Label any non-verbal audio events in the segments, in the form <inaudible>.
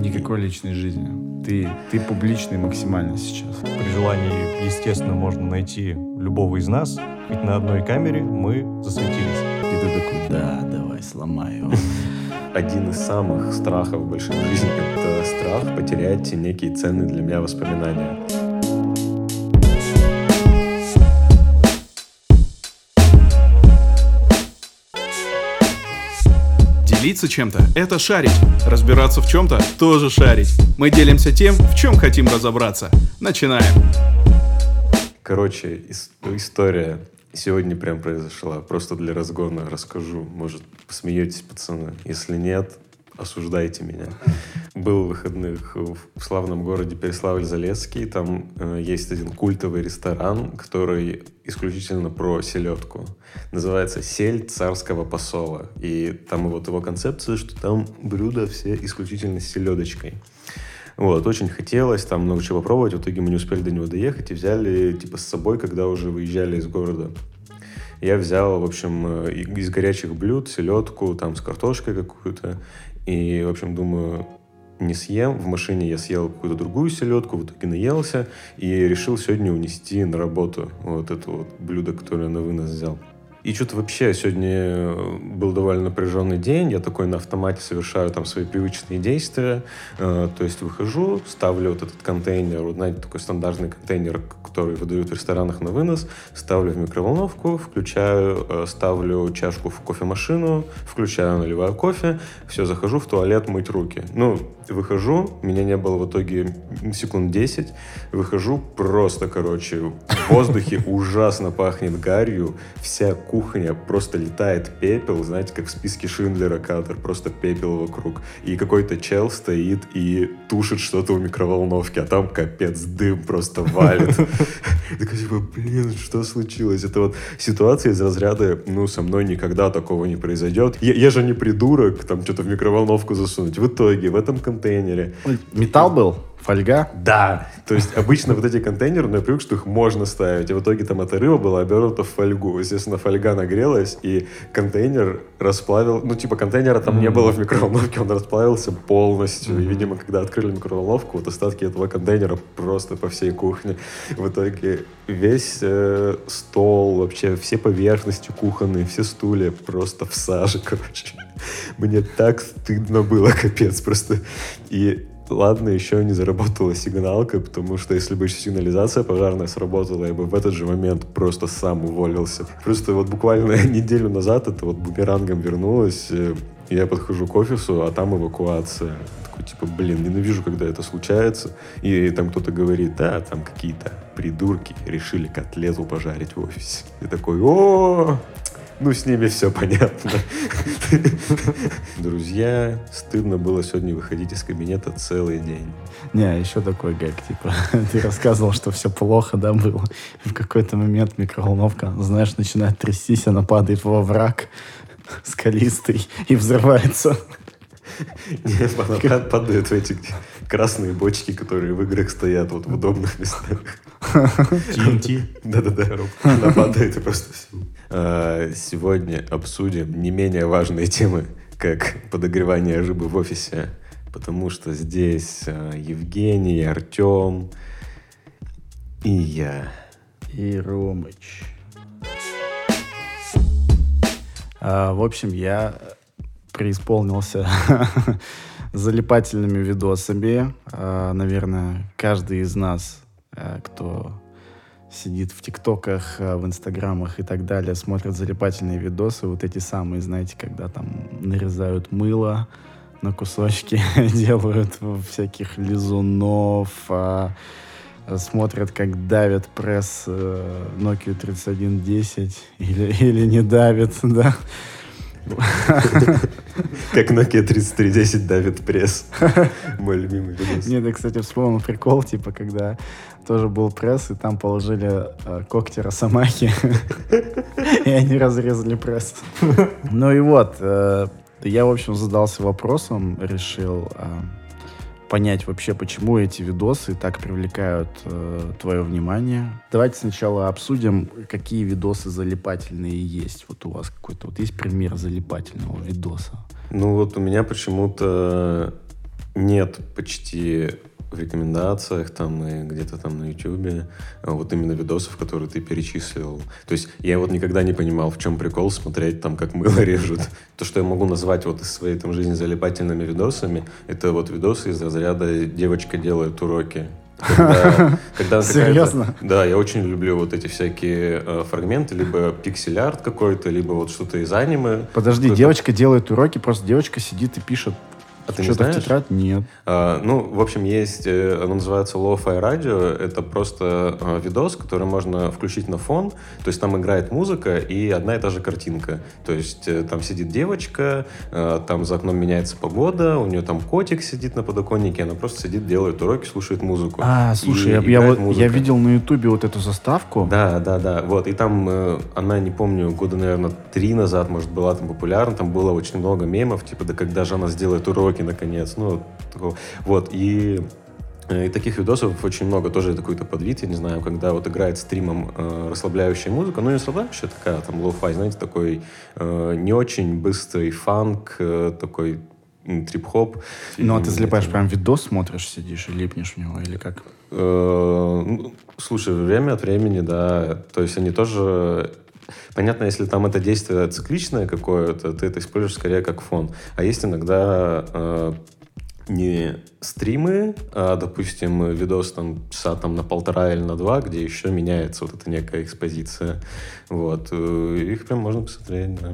Никакой личной жизни. Ты, ты публичный максимально сейчас. При желании, естественно, можно найти любого из нас. Ведь на одной камере мы засветились. И ты такой, да, давай, сломай его. <laughs> Один из самых страхов в большой жизни — это страх потерять некие ценные для меня воспоминания. Делиться чем-то — это шарить. Разбираться в чем-то — тоже шарить. Мы делимся тем, в чем хотим разобраться. Начинаем. Короче, ис- история сегодня прям произошла. Просто для разгона расскажу. Может, посмеетесь, пацаны. Если нет, осуждайте меня. Был в выходных в славном городе Переславль-Залесский. Там э, есть один культовый ресторан, который исключительно про селедку. Называется «Сель царского посола». И там вот его концепция, что там блюда все исключительно с селедочкой. Вот, очень хотелось, там много чего попробовать, в итоге мы не успели до него доехать и взяли, типа, с собой, когда уже выезжали из города. Я взял, в общем, э, из горячих блюд селедку, там, с картошкой какую-то, и, в общем, думаю, не съем. В машине я съел какую-то другую селедку, в итоге наелся, и решил сегодня унести на работу вот это вот блюдо, которое на вынос взял. И что-то вообще сегодня э, был довольно напряженный день. Я такой на автомате совершаю там свои привычные действия. Э, То есть выхожу, ставлю вот этот контейнер, вот знаете, такой стандартный контейнер, который выдают в ресторанах на вынос, ставлю в микроволновку, включаю, э, ставлю чашку в кофемашину, включаю, наливаю кофе, все, захожу в туалет мыть руки. Ну, выхожу, меня не было в итоге секунд 10, выхожу просто, короче, в воздухе ужасно пахнет гарью, вся кухня просто летает пепел, знаете, как в списке Шиндлера кадр, просто пепел вокруг. И какой-то чел стоит и тушит что-то в микроволновке, а там капец, дым просто валит. <laughs> Такой, типа, блин, что случилось? Это вот ситуация из разряда, ну, со мной никогда такого не произойдет. Я, я же не придурок, там, что-то в микроволновку засунуть. В итоге, в этом контейнере Металл был? Фольга? да, то есть обычно вот эти контейнеры, ну, я привык, что их можно ставить, а в итоге там эта рыба была обернута в фольгу. Естественно, фольга нагрелась, и контейнер расплавил, ну, типа контейнера там не было в микроволновке, он расплавился полностью. И, видимо, когда открыли микроволновку, вот остатки этого контейнера просто по всей кухне. В итоге весь э, стол, вообще все поверхности кухонные, все стулья просто в саже, короче. Мне так стыдно было, <laughs> капец, просто. И Ладно, еще не заработала сигналка, потому что если бы еще сигнализация пожарная сработала, я бы в этот же момент просто сам уволился. Просто вот буквально <laughs> неделю назад это вот бумерангом вернулось. э, Я подхожу к офису, а там эвакуация. Такой, типа, блин, ненавижу, когда это случается. И там кто-то говорит, да, там какие-то придурки решили котлету пожарить в офисе. И такой, о ну, с ними все понятно. Друзья, стыдно было сегодня выходить из кабинета целый день. Не, еще такой гэг, типа, <laughs> ты рассказывал, что все плохо, да, было. И в какой-то момент микроволновка, знаешь, начинает трястись, она падает во враг скалистый и взрывается. Не, она пад- падает в эти красные бочки, которые в играх стоят вот в удобных местах. TNT. Да-да-да. Она падает и просто всё. А, Сегодня обсудим не менее важные темы, как подогревание рыбы в офисе, потому что здесь а, Евгений, Артем и я. И Ромыч. А, в общем, я преисполнился <laughs> залипательными видосами. А, наверное, каждый из нас, а, кто сидит в ТикТоках, а, в Инстаграмах и так далее, смотрит залипательные видосы. Вот эти самые, знаете, когда там нарезают мыло на кусочки, <laughs> делают всяких лизунов, а, смотрят, как давят пресс э, Nokia 3110 или, <laughs> или не давит, <laughs> да. Как Nokia 3310 давит пресс. Мой любимый видос. Нет, я, кстати, вспомнил прикол, типа, когда тоже был пресс, и там положили э, когти Росомахи, <laughs> и они разрезали пресс. Ну и вот, э, я, в общем, задался вопросом, решил э, понять вообще, почему эти видосы так привлекают э, твое внимание. Давайте сначала обсудим, какие видосы залипательные есть. Вот у вас какой-то, вот есть пример залипательного видоса? Ну вот у меня почему-то Нет почти в рекомендациях там и где-то там на Ютубе а вот именно видосов, которые ты перечислил. То есть я вот никогда не понимал, в чем прикол смотреть там, как мыло <laughs> режут. То, что я могу назвать вот из своей там жизни залипательными видосами, это вот видосы из разряда «девочка делает уроки». Когда, <laughs> когда Серьезно? Да, я очень люблю вот эти всякие э, фрагменты, либо пиксель-арт какой-то, либо вот что-то из аниме. Подожди, девочка делает уроки, просто девочка сидит и пишет А ты не что-то в знаешь? тетрадь? Нет. А, ну, в общем, есть, э, оно называется Lo-Fi Radio. Это просто э, видос, который можно включить на фон. То есть там играет музыка и одна и та же картинка. То есть э, там сидит девочка, э, там за окном меняется погода, у нее там котик сидит на подоконнике, она просто сидит, делает уроки, слушает музыку. А, слушай, я, я вот я видел на Ютубе вот эту заставку. Да, да, да. Вот. И там она, не помню, года, наверное, три назад, может, была там популярна. Там было очень много мемов, типа, да когда же она сделает уроки, наконец. Ну, такого. Вот. И э, и таких видосов очень много, тоже это какой-то подвид, я не знаю, когда вот играет стримом э, расслабляющая музыка, ну не расслабляющая, такая там lo-fi, знаете, такой э, не очень быстрый фанк, э, такой трип-хоп. Ну, а ты залипаешь, прям видос смотришь, сидишь и липнешь в него, или как? Э, ну, Слушай, время от времени, да. То есть они тоже... Понятно, если там это действие цикличное какое-то, ты это используешь скорее как фон. А есть иногда э, не стримы, а, допустим, видос там часа там на полтора или на два, где еще меняется вот эта некая экспозиция. Вот. Э, Их прям можно посмотреть, да.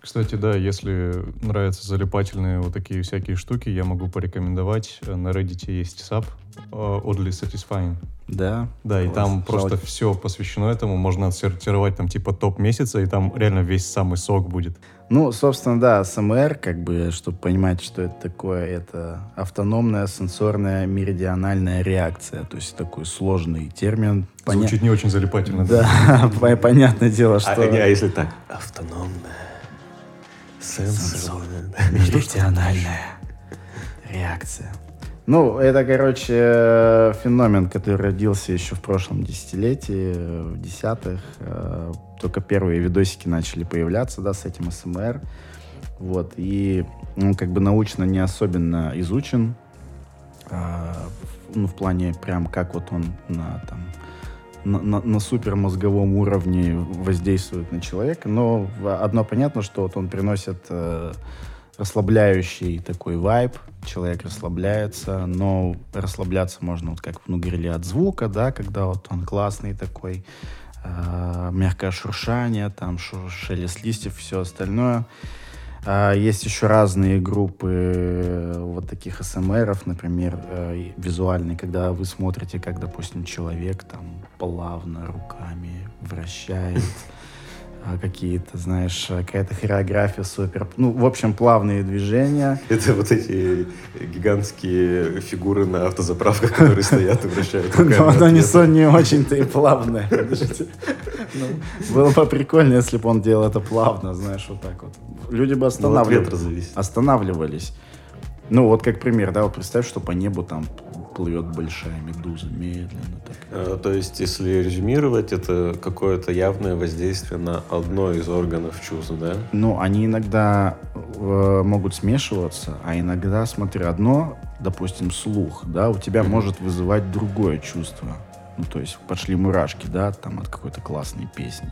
Кстати, да, если нравятся залипательные вот такие всякие штуки, я могу порекомендовать. Э, На Reddit есть саб э, Oddly Satisfying. Да. Да, и там просто Жалко. все посвящено этому. Можно отсортировать там типа топ месяца, и там реально весь самый сок будет. Ну, собственно, да, СМР, как бы, чтобы понимать, что это такое, это автономная сенсорная меридиональная реакция. То есть такой сложный термин. Поня- Звучит не очень залипательно. Да, <laughs> по- понятное дело, А, что... не, а если так? Автономная. Сенсорная. Меридиональная реакция. Ну, это, короче, феномен, который родился еще в прошлом десятилетии, в десятых. Э, Только первые видосики начали появляться, да, с этим СМР. Вот, и он как бы научно не особенно изучен. в- ну, в плане прям как вот он на там на, на- на супермозговом уровне воздействует на человека. Но одно понятно, что вот он приносит э, расслабляющий такой вайб. Человек расслабляется, но расслабляться можно, вот как ну, говорили, от звука, да, когда вот он классный такой, э, мягкое шуршание, там шу- шелест листьев, все остальное. А, Есть еще разные группы э, вот таких СМРов, например, э, визуальные, когда вы смотрите, как, допустим, человек там плавно руками вращает какие-то, знаешь, э, какая-то хореография супер. Ну, в общем, плавные движения. <laughs> Это вот эти гигантские фигуры на автозаправках, которые <laughs> стоят и вращают. Но оно не, ответ. со- не очень-то и плавное. Подождите. Ну, Было бы прикольно, если бы он делал это плавно, знаешь, вот так вот. Люди бы Ну, останавливались. останавливались. Ну, вот как пример, да, вот представь, что по небу там плывет большая медуза медленно так. Э, То есть, если резюмировать, это какое-то явное воздействие на одно из органов чувств, да? Ну, они иногда э, могут смешиваться, а иногда, смотри, одно, допустим, слух, да, у тебя Мгм. может вызывать другое чувство. Ну, то есть пошли мурашки, да, там от какой-то классной песни.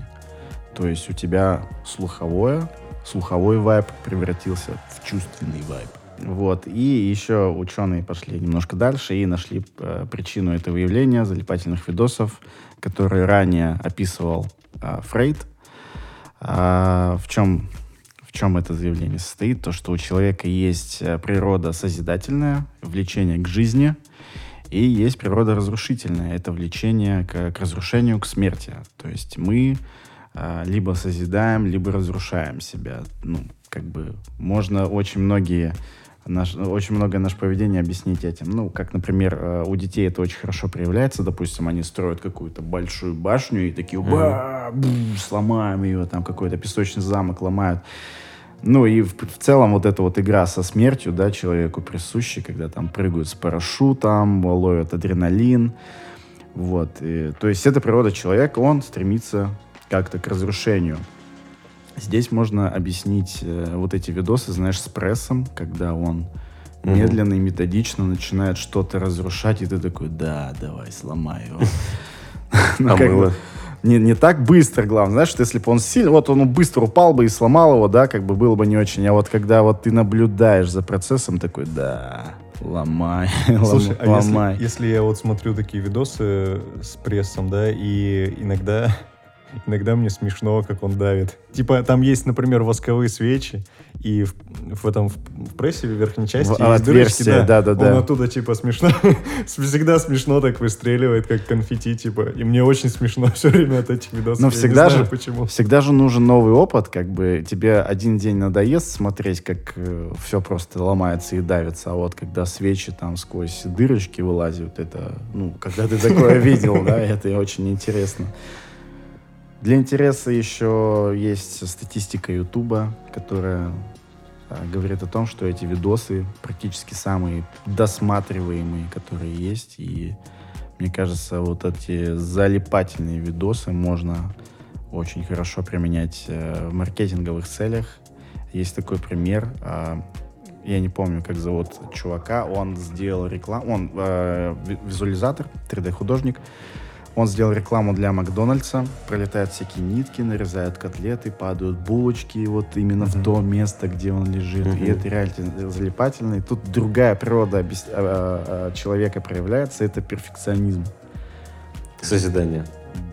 То есть у тебя слуховое, слуховой вайб превратился в чувственный вайб. Вот. И еще ученые пошли немножко дальше и нашли э, причину этого явления залипательных видосов, которые ранее описывал э, Фрейд. А, в чем в чем это заявление состоит? То, что у человека есть э, природа созидательная, влечение к жизни, и есть природа разрушительная, это влечение к, к разрушению, к смерти. То есть мы а, либо созидаем, либо разрушаем себя. Ну, как бы можно очень многие наш, очень многое наше поведение объяснить этим. Ну, как, например, э, у детей это очень хорошо проявляется. Допустим, они строят какую-то большую башню и такие, «Ба, бу, сломаем ее, там какой-то песочный замок ломают. Ну и в, в целом вот эта вот игра со смертью, да, человеку присуща, когда там прыгают с парашютом, ловят адреналин. Вот. И, то есть это природа человека, он стремится как-то к разрушению. Здесь можно объяснить э, вот эти видосы, знаешь, с прессом, когда он Мгм. медленно и методично начинает что-то разрушать, и ты такой, да, давай, сломай его. <laughs> Ну, А как бы мыло? Не, не так быстро, главное. Знаешь, что если бы он сильно... Вот он быстро упал бы и сломал его, да, как бы было бы не очень. А вот когда вот ты наблюдаешь за процессом, такой, да, ломай, <laughs> Слушай, а если, ломай. если я вот смотрю такие видосы с прессом, да, и иногда, иногда мне смешно, как он давит. Типа там есть, например, восковые свечи, и в, в этом в, прессе в верхней части В есть дырочки, отверстие, да-да-да. Он оттуда типа смешно, <laughs> всегда смешно так выстреливает, как конфетти, типа. И мне очень смешно все время от этих видосов. Но всегда знаю, же, почему. всегда же нужен новый опыт, как бы тебе один день надоест смотреть, как все просто ломается и давится, а вот когда свечи там сквозь дырочки вылазят, это, ну, когда ты такое <laughs> видел, да, это очень интересно. Для интереса еще есть статистика Ютуба, которая а, говорит о том, что эти видосы практически самые досматриваемые, которые есть. И мне кажется, вот эти залипательные видосы можно очень хорошо применять э, в маркетинговых целях. Есть такой пример. а, я не помню, как зовут чувака. Он сделал рекламу. Он э, ви- визуализатор, 3D-художник. Он сделал рекламу для Макдональдса. Пролетают всякие нитки, нарезают котлеты, падают булочки вот именно в Мгм. то место, где он лежит. И Мгм. это реально залипательно. И тут другая природа объяс- а, а, человека проявляется. Это перфекционизм. Созидание.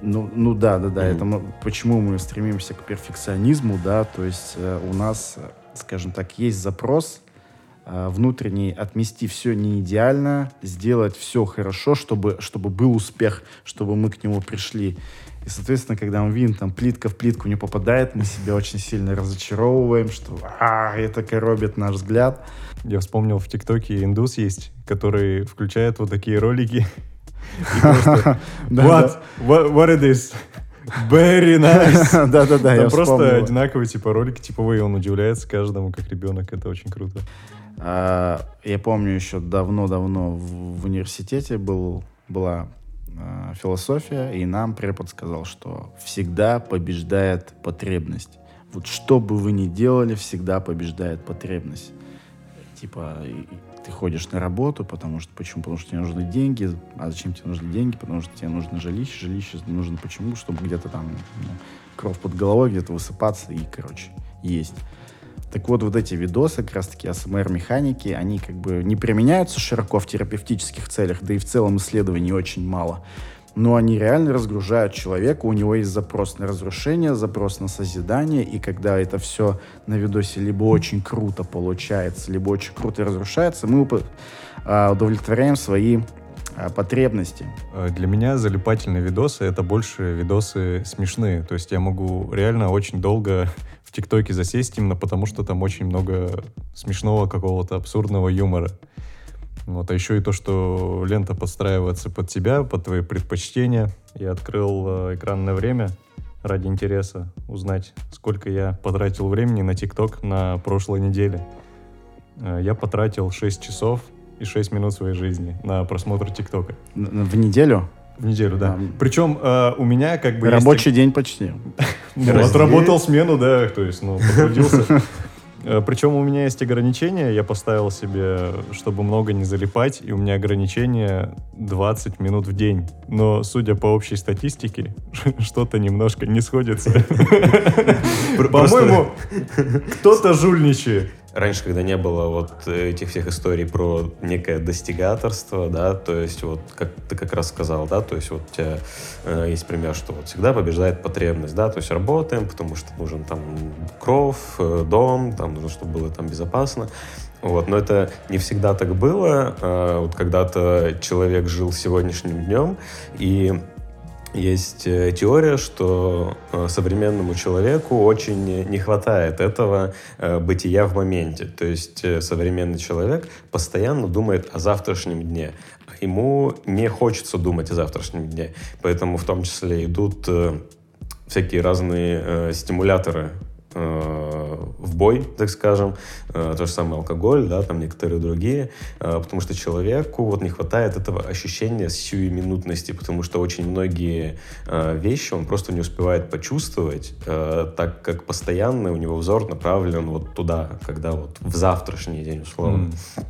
Ну, ну да, да, да. Мгм. Это мы- почему мы стремимся к перфекционизму, да. То есть э, у нас, э, скажем так, есть запрос внутренний отмести все не идеально, сделать все хорошо, чтобы, чтобы был успех, чтобы мы к нему пришли. И, соответственно, когда мы видим, там, плитка в плитку не попадает, мы себя очень сильно разочаровываем, что а, это коробит наш взгляд. Я вспомнил, в ТикТоке индус есть, который включает вот такие ролики. <laughs> <laughs> What? What, it is? Very nice. <laughs> Да-да-да, я просто одинаковые типа ролики типовые, он удивляется каждому, как ребенок, это очень круто. А, Я помню еще давно-давно в, университете был, была а, философия, и нам препод сказал, что всегда побеждает потребность. Вот что бы вы ни делали, всегда побеждает потребность. Типа, ты ходишь на работу, потому что почему? Потому что тебе нужны деньги. А зачем тебе нужны деньги? Потому что тебе нужно жилище. Жилище нужно почему? Чтобы где-то там ну, кровь под головой, где-то высыпаться и, короче, есть. Так вот, вот эти видосы, как раз-таки АСМР-механики, они как бы не применяются широко в терапевтических целях, да и в целом исследований очень мало. Но они реально разгружают человека, у него есть запрос на разрушение, запрос на созидание, и когда это все на видосе либо очень круто получается, либо очень круто разрушается, мы а, удовлетворяем свои а, потребности. Э, Для меня залипательные видосы — это больше видосы смешные. То есть я могу реально очень долго в ТикТоке засесть именно потому, что там очень много смешного какого-то абсурдного юмора. Вот, а еще и то, что лента подстраивается под тебя, под твои предпочтения. Я открыл э, экранное время ради интереса узнать, сколько я потратил времени на ТикТок на прошлой неделе. Э, Я потратил 6 часов и 6 минут своей жизни на просмотр ТикТока. В неделю. В неделю, да. Да. Причем э, у меня как бы... есть Рабочий день почти. <laughs> ну, отработал смену, да, то есть, ну, потрудился. Э, Причем у меня есть ограничения, я поставил себе, чтобы много не залипать, и у меня ограничение 20 минут в день. Но, судя по общей статистике, <laughs> что-то немножко не сходится. По-моему, кто-то жульничает. Раньше, когда не было вот этих всех историй про некое достигаторство, да, то есть вот, как ты как раз сказал, да, то есть вот у тебя э, есть пример, что вот всегда побеждает потребность, да, то есть работаем, потому что нужен там кров, э, дом, там нужно, чтобы было там безопасно, вот, но это не всегда так было. А, Вот когда-то человек жил сегодняшним днем, и есть э, теория, что э, современному человеку очень не хватает этого э, бытия в моменте. То есть современный человек постоянно думает о завтрашнем дне. Ему не хочется думать о завтрашнем дне. Поэтому в том числе идут всякие разные стимуляторы в бой, так скажем, Э, то же самое алкоголь, да, там некоторые другие, Э, потому что человеку вот не хватает этого ощущения сиюминутности, потому что очень многие э, вещи он просто не успевает почувствовать, э, так как постоянно у него взор направлен вот туда, когда вот в завтрашний день условно. М.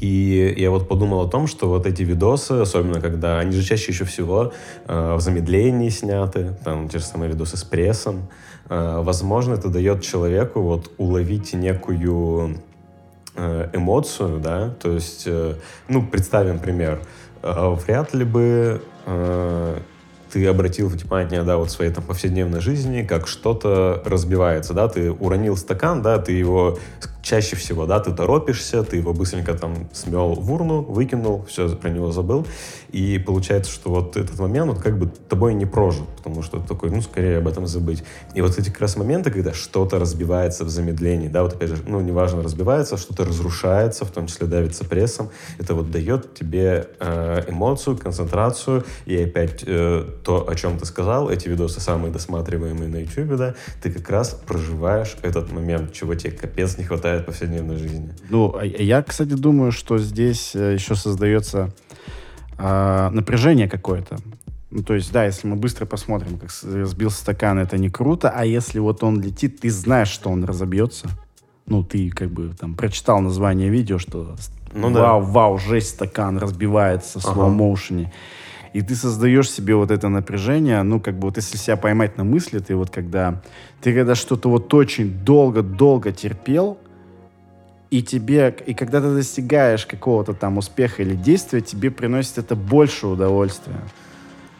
И я вот подумал о том, что вот эти видосы, особенно когда они же чаще еще всего э, в замедлении сняты, там те же самые видосы с прессом, э, возможно, это дает человеку вот уловить некую э, эмоцию, да, то есть, э, ну, представим пример, э, вряд ли бы э, ты обратил внимание, да, вот в своей там повседневной жизни, как что-то разбивается, да, ты уронил стакан, да, ты его чаще всего, да, ты торопишься, ты его быстренько там смел в урну, выкинул, все, про него забыл, и получается, что вот этот момент, он как бы тобой не прожит, потому что ты такой, ну, скорее об этом забыть. И вот эти как раз моменты, когда что-то разбивается в замедлении, да, вот опять же, ну, неважно, разбивается, что-то разрушается, в том числе давится прессом, это вот дает тебе э, эмоцию, концентрацию, и опять э, то, о чем ты сказал, эти видосы самые досматриваемые на YouTube, да, ты как раз проживаешь этот момент, чего тебе капец не хватает в повседневной жизни. Ну, а я, кстати, думаю, что здесь еще создается э, напряжение какое-то. Ну, то есть, да, если мы быстро посмотрим, как разбился стакан, это не круто, а если вот он летит, ты знаешь, что он разобьется, ну, ты как бы там прочитал название видео, что ну, вау, да. вау, жесть, стакан разбивается в ага. слоу-моушене. И ты создаешь себе вот это напряжение, ну, как бы вот если себя поймать на мысли, ты вот когда, ты когда что-то вот очень долго-долго терпел, и тебе, и когда ты достигаешь какого-то там успеха или действия, тебе приносит это больше удовольствия.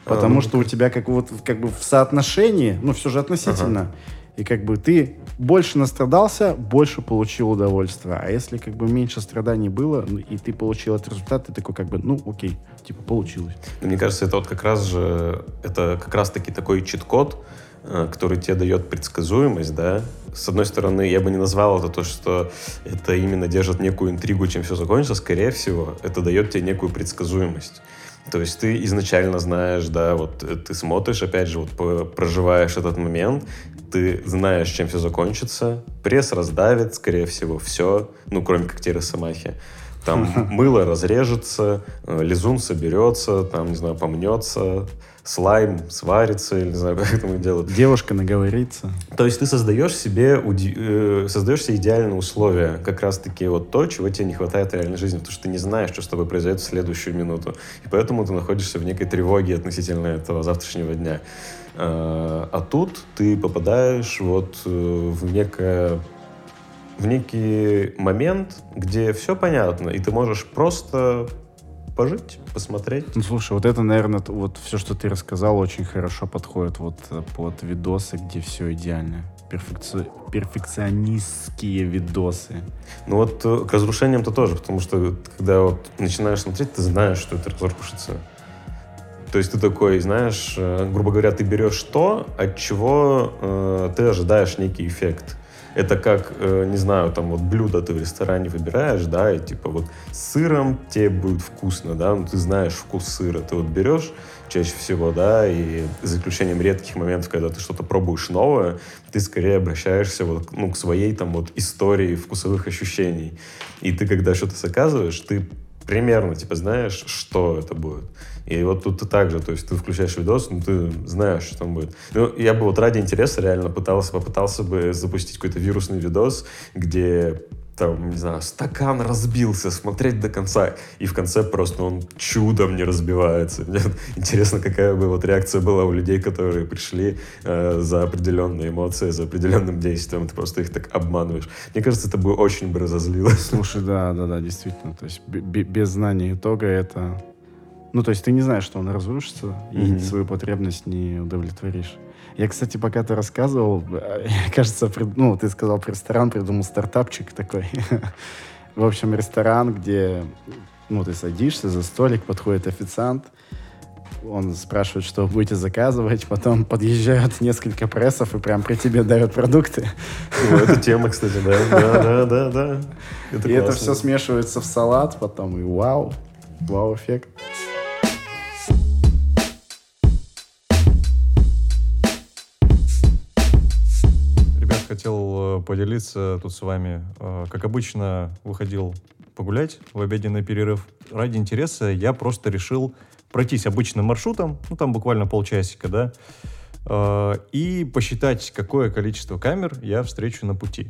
Потому а, ну, что у тебя как, вот, как бы в соотношении, ну все же относительно, ага. и как бы ты больше настрадался, больше получил удовольствие. А если как бы меньше страданий было, ну, и ты получил этот результат, ты такой как бы, ну окей, типа получилось. Мне кажется, это вот как раз же, это как раз таки такой чит-код, Э, который тебе дает предсказуемость, да, с одной стороны, я бы не назвал это то, что это именно держит некую интригу, чем все закончится, скорее всего, это дает тебе некую предсказуемость. То есть ты изначально знаешь, да, вот э, ты смотришь, опять же, вот проживаешь этот момент, ты знаешь, чем все закончится, пресс раздавит, скорее всего, все, ну, кроме как те росомахи. Там <laughs> мыло разрежется, э, лизун соберется, там, не знаю, помнется, слайм сварится, или не знаю, <laughs> как это делают. Девушка наговорится. То есть ты создаешь себе, э, создаешь себе идеальные условия, как раз-таки вот то, чего тебе не хватает в реальной жизни, потому что ты не знаешь, что с тобой произойдет в следующую минуту. И поэтому ты находишься в некой тревоге относительно этого завтрашнего дня. А, а тут ты попадаешь вот э, в некое в некий момент, где все понятно, и ты можешь просто пожить, посмотреть. Ну, слушай, вот это, наверное, вот все, что ты рассказал, очень хорошо подходит вот э, под видосы, где все идеально. Перфекци... Перфекционистские видосы. Ну вот э, к разрушениям-то тоже, потому что когда вот начинаешь смотреть, ты знаешь, что это разрушится. То есть ты такой, знаешь, э, грубо говоря, ты берешь то, от чего э, ты ожидаешь некий эффект. Это как, э, не знаю, там вот блюдо ты в ресторане выбираешь, да, и типа вот с сыром тебе будет вкусно, да, ну ты знаешь вкус сыра, ты вот берешь чаще всего, да, и за исключением редких моментов, когда ты что-то пробуешь новое, ты скорее обращаешься вот, ну, к своей там вот истории вкусовых ощущений. И ты, когда что-то заказываешь, ты примерно, типа, знаешь, что это будет. И вот тут ты также, то есть ты включаешь видос, ну ты знаешь, что там будет. Ну, я бы вот ради интереса реально пытался, попытался бы запустить какой-то вирусный видос, где там, не знаю, стакан разбился, смотреть до конца, и в конце просто он чудом не разбивается. Мне <laughs> интересно, какая бы вот реакция была у людей, которые пришли э, за определенные эмоции, за определенным действием, ты просто их так обманываешь. Мне кажется, это бы очень бы разозлило. <laughs> Слушай, да, да, да, действительно, то есть без знания итога это ну, то есть ты не знаешь, что он разрушится, mm-hmm. и свою потребность не удовлетворишь. Я, кстати, пока ты рассказывал, <laughs> кажется, ну, ты сказал про ресторан, придумал стартапчик такой. <laughs> В общем, ресторан, где, ну, ты садишься за столик, подходит официант, он спрашивает, что будете заказывать, потом подъезжают несколько прессов и прям при тебе дают продукты. Ну, это тема, кстати, да. <laughs> Да, да, да, да. Это и классно. это все смешивается в салат потом, и вау, вау-эффект. Хотел э, поделиться тут с вами. Э, как обычно, выходил погулять в обеденный перерыв. Ради интереса я просто решил пройтись обычным маршрутом, ну там буквально полчасика, да, э, и посчитать, какое количество камер я встречу на пути.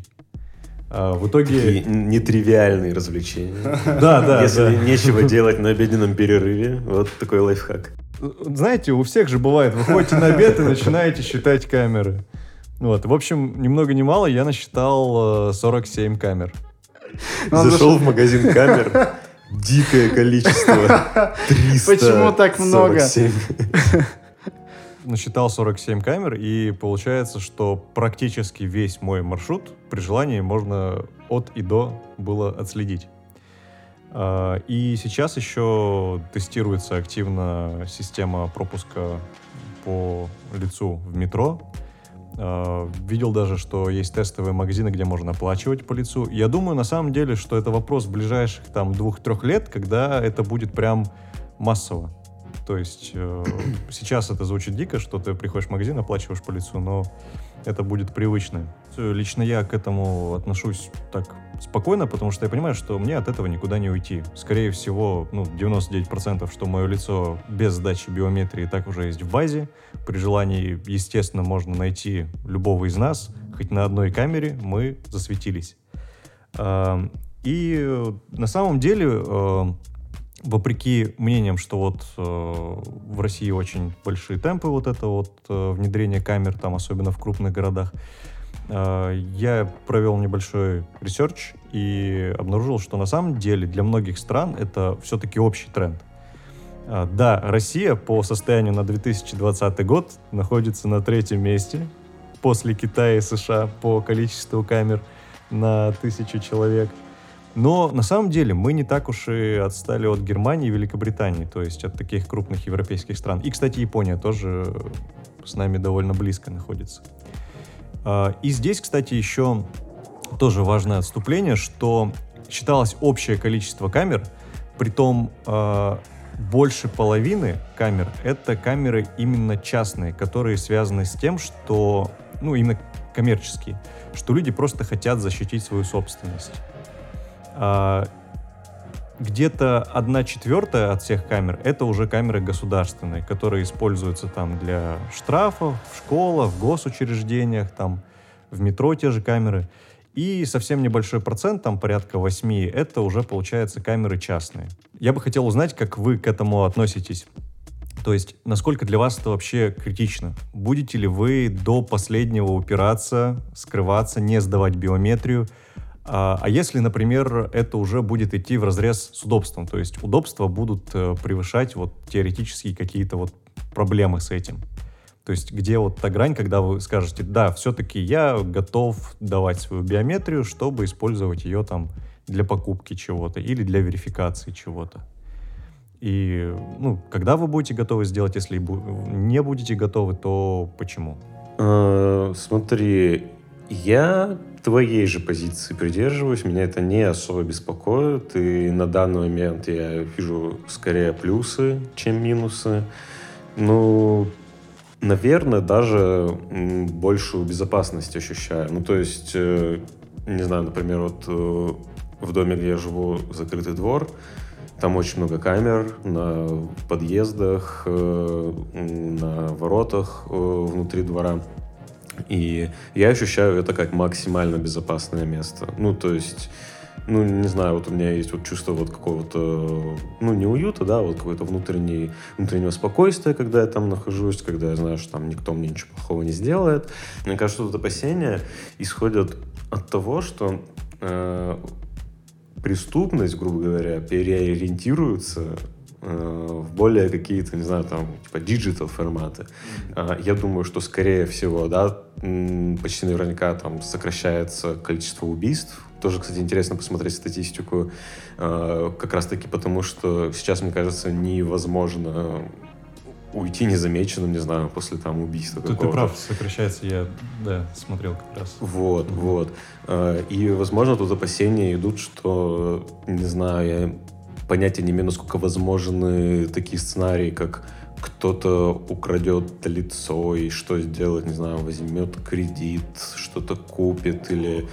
В итоге... Такие нетривиальные развлечения. <laughs> Да, да, Если нечего делать на обеденном перерыве, вот такой лайфхак. Знаете, у всех же бывает, вы ходите на обед и начинаете считать камеры. Вот, в общем, ни много ни мало я насчитал э, 47 камер. Ну, он Зашел в магазин камер, <laughs> дикое количество. <laughs> 300. Почему так много? <laughs> Насчитал 47 камер, и получается, что практически весь мой маршрут при желании можно от и до было отследить. А, И сейчас еще тестируется активно система пропуска по лицу в метро. А, Видел даже, что есть тестовые магазины, где можно оплачивать по лицу. Я думаю, на самом деле, что это вопрос ближайших там двух-трех лет, когда это будет прям массово. То есть э, <clears throat> сейчас это звучит дико, что ты приходишь в магазин, оплачиваешь по лицу, но это будет привычно. Э, Лично я к этому отношусь так спокойно, потому что я понимаю, что мне от этого никуда не уйти. Скорее всего, ну, 99%, что мое лицо без сдачи биометрии так уже есть в базе. При желании, естественно, можно найти любого из нас, хоть на одной камере мы засветились. А, И э, на самом деле, э, вопреки мнениям, что вот э, в России очень большие темпы вот это вот внедрение камер, там особенно в крупных городах, я провел небольшой research и обнаружил, что на самом деле для многих стран это все-таки общий тренд. А, Да, Россия по состоянию на 2020 год находится на третьем месте после Китая и США по количеству камер на тысячу человек. Но на самом деле мы не так уж и отстали от Германии и Великобритании, то есть от таких крупных европейских стран. И, кстати, Япония тоже с нами довольно близко находится. А, И здесь, кстати, еще тоже важное отступление, что считалось общее количество камер, притом а, больше половины камер — это камеры именно частные, которые связаны с тем, что, ну, именно коммерческие, что люди просто хотят защитить свою собственность. А, где-то одна четвертая от всех камер это уже камеры государственные, которые используются там для штрафов, в школах, в госучреждениях, там в метро те же камеры. И совсем небольшой процент, там порядка 8, это уже получается камеры частные. Я бы хотел узнать, как вы к этому относитесь. То есть, насколько для вас это вообще критично? Будете ли вы до последнего упираться, скрываться, не сдавать биометрию? А, а если, например, это уже будет идти в разрез с удобством, то есть удобства будут э, превышать вот теоретические какие-то вот проблемы с этим. То есть где вот та грань, когда вы скажете, да, все-таки я готов давать свою биометрию, чтобы использовать ее там для покупки чего-то или для верификации чего-то. И, ну, когда вы будете готовы сделать, если не будете готовы, то почему? Э, Смотри, я твоей же позиции придерживаюсь, меня это не особо беспокоит, и на данный момент я вижу скорее плюсы, чем минусы. Ну, наверное, даже большую безопасность ощущаю. Ну, то есть, э, не знаю, например, вот э, в доме, где я живу, закрытый двор, там очень много камер на подъездах, э, на воротах внутри двора. И я ощущаю это как максимально безопасное место. Ну, то есть, ну, не знаю, вот у меня есть вот чувство вот какого-то, ну, не уюта, да, вот какой-то внутренний, внутреннего спокойствия, когда я там нахожусь, когда я знаю, что там никто мне ничего плохого не сделает. Мне кажется, что тут опасения исходят от того, что э, преступность, грубо говоря, переориентируется э, в более какие-то, не знаю, там, типа digital форматы. А, Я думаю, что скорее всего, да, почти наверняка там сокращается количество убийств. Тоже, кстати, интересно посмотреть статистику, э, как раз-таки потому, что сейчас, мне кажется, невозможно уйти незамеченным, не знаю, после там убийства Тут ты прав, сокращается, я, да, смотрел как раз. Вот, вот. Э, И, возможно, тут опасения идут, что, не знаю, я понятия не имею, насколько возможны такие сценарии, как кто-то украдет лицо и что сделать, не знаю, возьмет кредит, что-то купит или...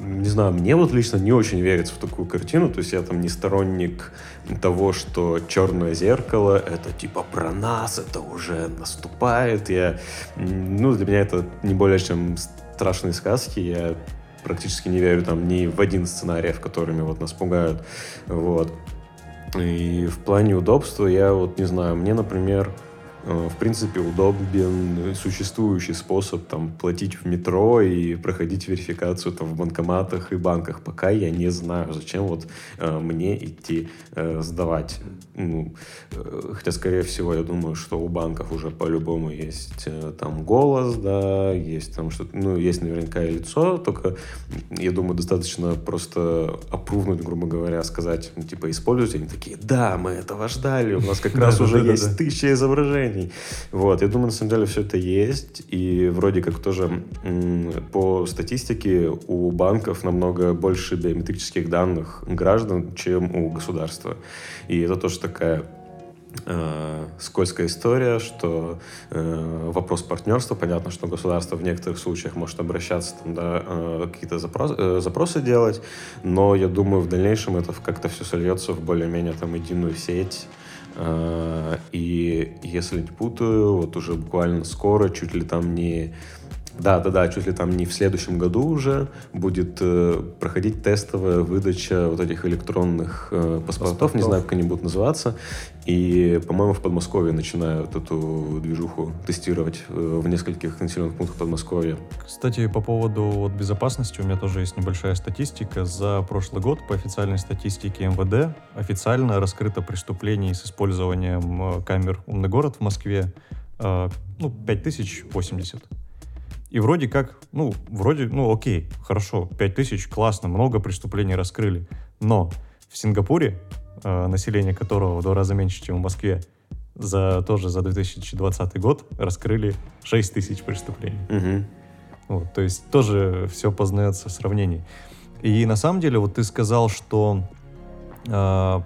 Не знаю, мне вот лично не очень верится в такую картину, то есть я там не сторонник того, что черное зеркало — это типа про нас, это уже наступает. Я, ну, для меня это не более чем страшные сказки. Я практически не верю там ни в один сценарий, в которыми вот нас пугают. Вот. И в плане удобства я вот не знаю, мне, например, в принципе, удобен существующий способ там, платить в метро и проходить верификацию там, в банкоматах и банках. Пока я не знаю, зачем вот э, мне идти э, сдавать. Ну, э, хотя, скорее всего, я думаю, что у банков уже по-любому есть э, там голос, да, есть там что-то, ну, есть наверняка и лицо, только, я думаю, достаточно просто опрувнуть, грубо говоря, сказать, ну, типа, используйте. Они такие, да, мы этого ждали, у нас как <laughs> раз уже есть тысяча изображений решений. Вот, я думаю, на самом деле все это есть, и вроде как тоже по статистике у банков намного больше биометрических данных граждан, чем у государства. И это тоже такая э, скользкая история, что э, вопрос партнерства, понятно, что государство в некоторых случаях может обращаться, там, да, э, какие-то запрос, э, запросы делать, но я думаю, в дальнейшем это как-то все сольется в более-менее там единую сеть, и если не путаю, вот уже буквально скоро, чуть ли там не да, да, да, чуть ли там не в следующем году уже будет э, проходить тестовая выдача вот этих электронных э, паспортов, паспортов, не знаю, как они будут называться. И, по-моему, в Подмосковье начинают эту движуху тестировать э, в нескольких населенных пунктах Подмосковья. Кстати, по поводу вот, безопасности у меня тоже есть небольшая статистика. За прошлый год по официальной статистике МВД официально раскрыто преступлений с использованием э, камер «Умный город» в Москве э, ну, 5080. И вроде как, ну, вроде, ну, окей, хорошо, 5000, классно, много преступлений раскрыли. Но в Сингапуре, население которого в два раза меньше, чем в Москве, за тоже за 2020 год раскрыли 6 тысяч преступлений. Угу. Вот, то есть тоже все познается в сравнении. И на самом деле, вот ты сказал, что э,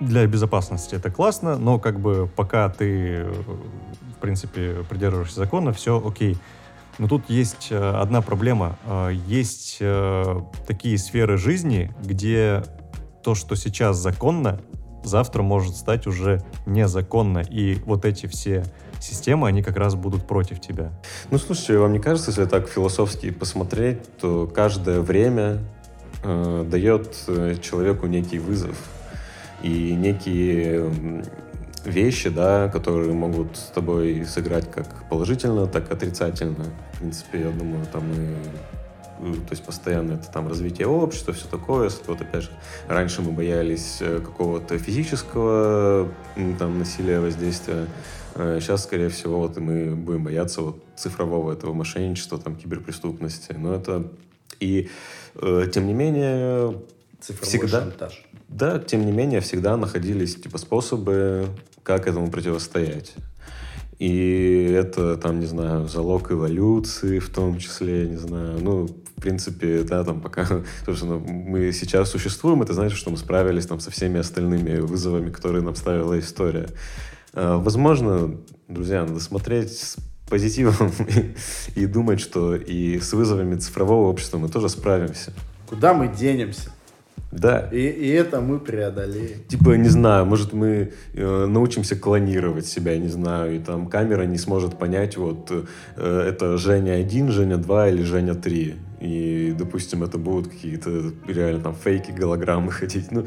для безопасности это классно, но как бы пока ты, в принципе, придерживаешься закона, все окей. Но тут есть э, одна проблема. Э, есть э, такие сферы жизни, где то, что сейчас законно, завтра может стать уже незаконно. И вот эти все системы, они как раз будут против тебя. Ну, слушайте, вам не кажется, если так философски посмотреть, то каждое время э, дает человеку некий вызов и некие вещи, да, которые могут с тобой сыграть как положительно, так и отрицательно. В принципе, я думаю, там и э, то есть постоянно это там развитие общества, все такое. Вот опять же раньше мы боялись э, какого-то физического там насилия, воздействия, сейчас, э, скорее всего, вот мы будем бояться вот цифрового этого мошенничества, там киберпреступности. Но это и тем не менее Цифровой всегда шантаж. да, тем не менее всегда находились типа способы как этому противостоять. И это, там, не знаю, залог эволюции в том числе, не знаю, ну, в принципе, да, там пока, <laughs> собственно, мы сейчас существуем, это значит, что мы справились там со всеми остальными вызовами, которые нам ставила история. А, возможно, друзья, надо смотреть с позитивом <laughs> и, и думать, что и с вызовами цифрового общества мы тоже справимся. Куда мы денемся? Да. И, и это мы преодолеем. Типа, не знаю, может, мы э, научимся клонировать себя, не знаю, и там камера не сможет понять, вот, э, это Женя 1, Женя 2 или Женя 3. И, допустим, это будут какие-то реально там фейки, голограммы <laughs> ходить. Ну,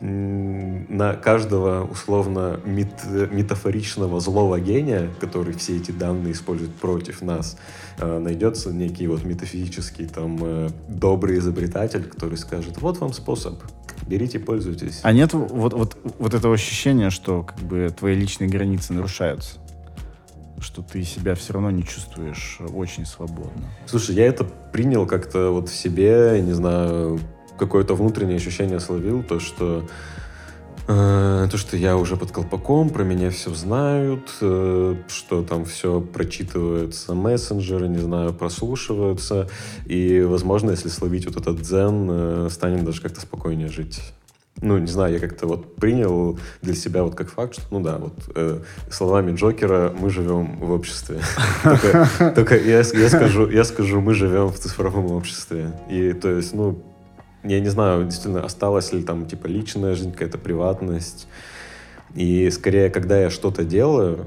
на каждого условно мет, метафоричного злого гения, который все эти данные использует против нас, э, найдется некий вот метафизический там э, добрый изобретатель, который скажет, вот вам способ, берите, пользуйтесь. А нет вот, вот, вот этого ощущения, что как бы твои личные границы нарушаются? Что ты себя все равно не чувствуешь очень свободно. Слушай, я это принял как-то вот в себе, не знаю, какое-то внутреннее ощущение словил, то, что э, то, что я уже под колпаком, про меня все знают, э, что там все прочитываются мессенджеры, не знаю, прослушиваются. И, возможно, если словить вот этот дзен, э, станем даже как-то спокойнее жить. Ну, не знаю, я как-то вот принял для себя вот как факт, что, ну да, вот э, словами Джокера мы живем в обществе. <laughs> Только я скажу, я скажу, мы живем в цифровом обществе. И то есть, ну, я не знаю, действительно, осталась ли там, типа, личная жизнь, какая-то приватность. И скорее, когда я что-то делаю,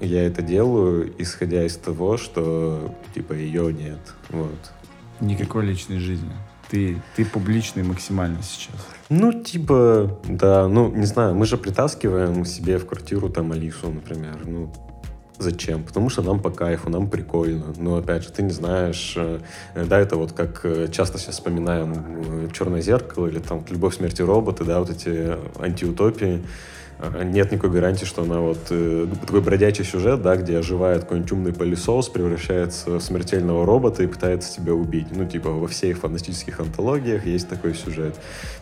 я это делаю, исходя из того, что, типа, ее нет. Вот. Никакой личной жизни. Ты, ты публичный максимально сейчас. Ну, типа, да, ну, не знаю, мы же притаскиваем себе в квартиру там Алису, например. Ну, Зачем? Потому что нам по кайфу, нам прикольно. Но опять же, ты не знаешь, э, да, это вот как э, часто сейчас вспоминаем э, «Черное зеркало» или там «Любовь, смерти роботы», да, вот эти антиутопии. А, нет никакой гарантии, что она вот э, такой бродячий сюжет, да, где оживает какой-нибудь умный пылесос, превращается в смертельного робота и пытается тебя убить. Ну, типа, во всех фантастических антологиях есть такой сюжет.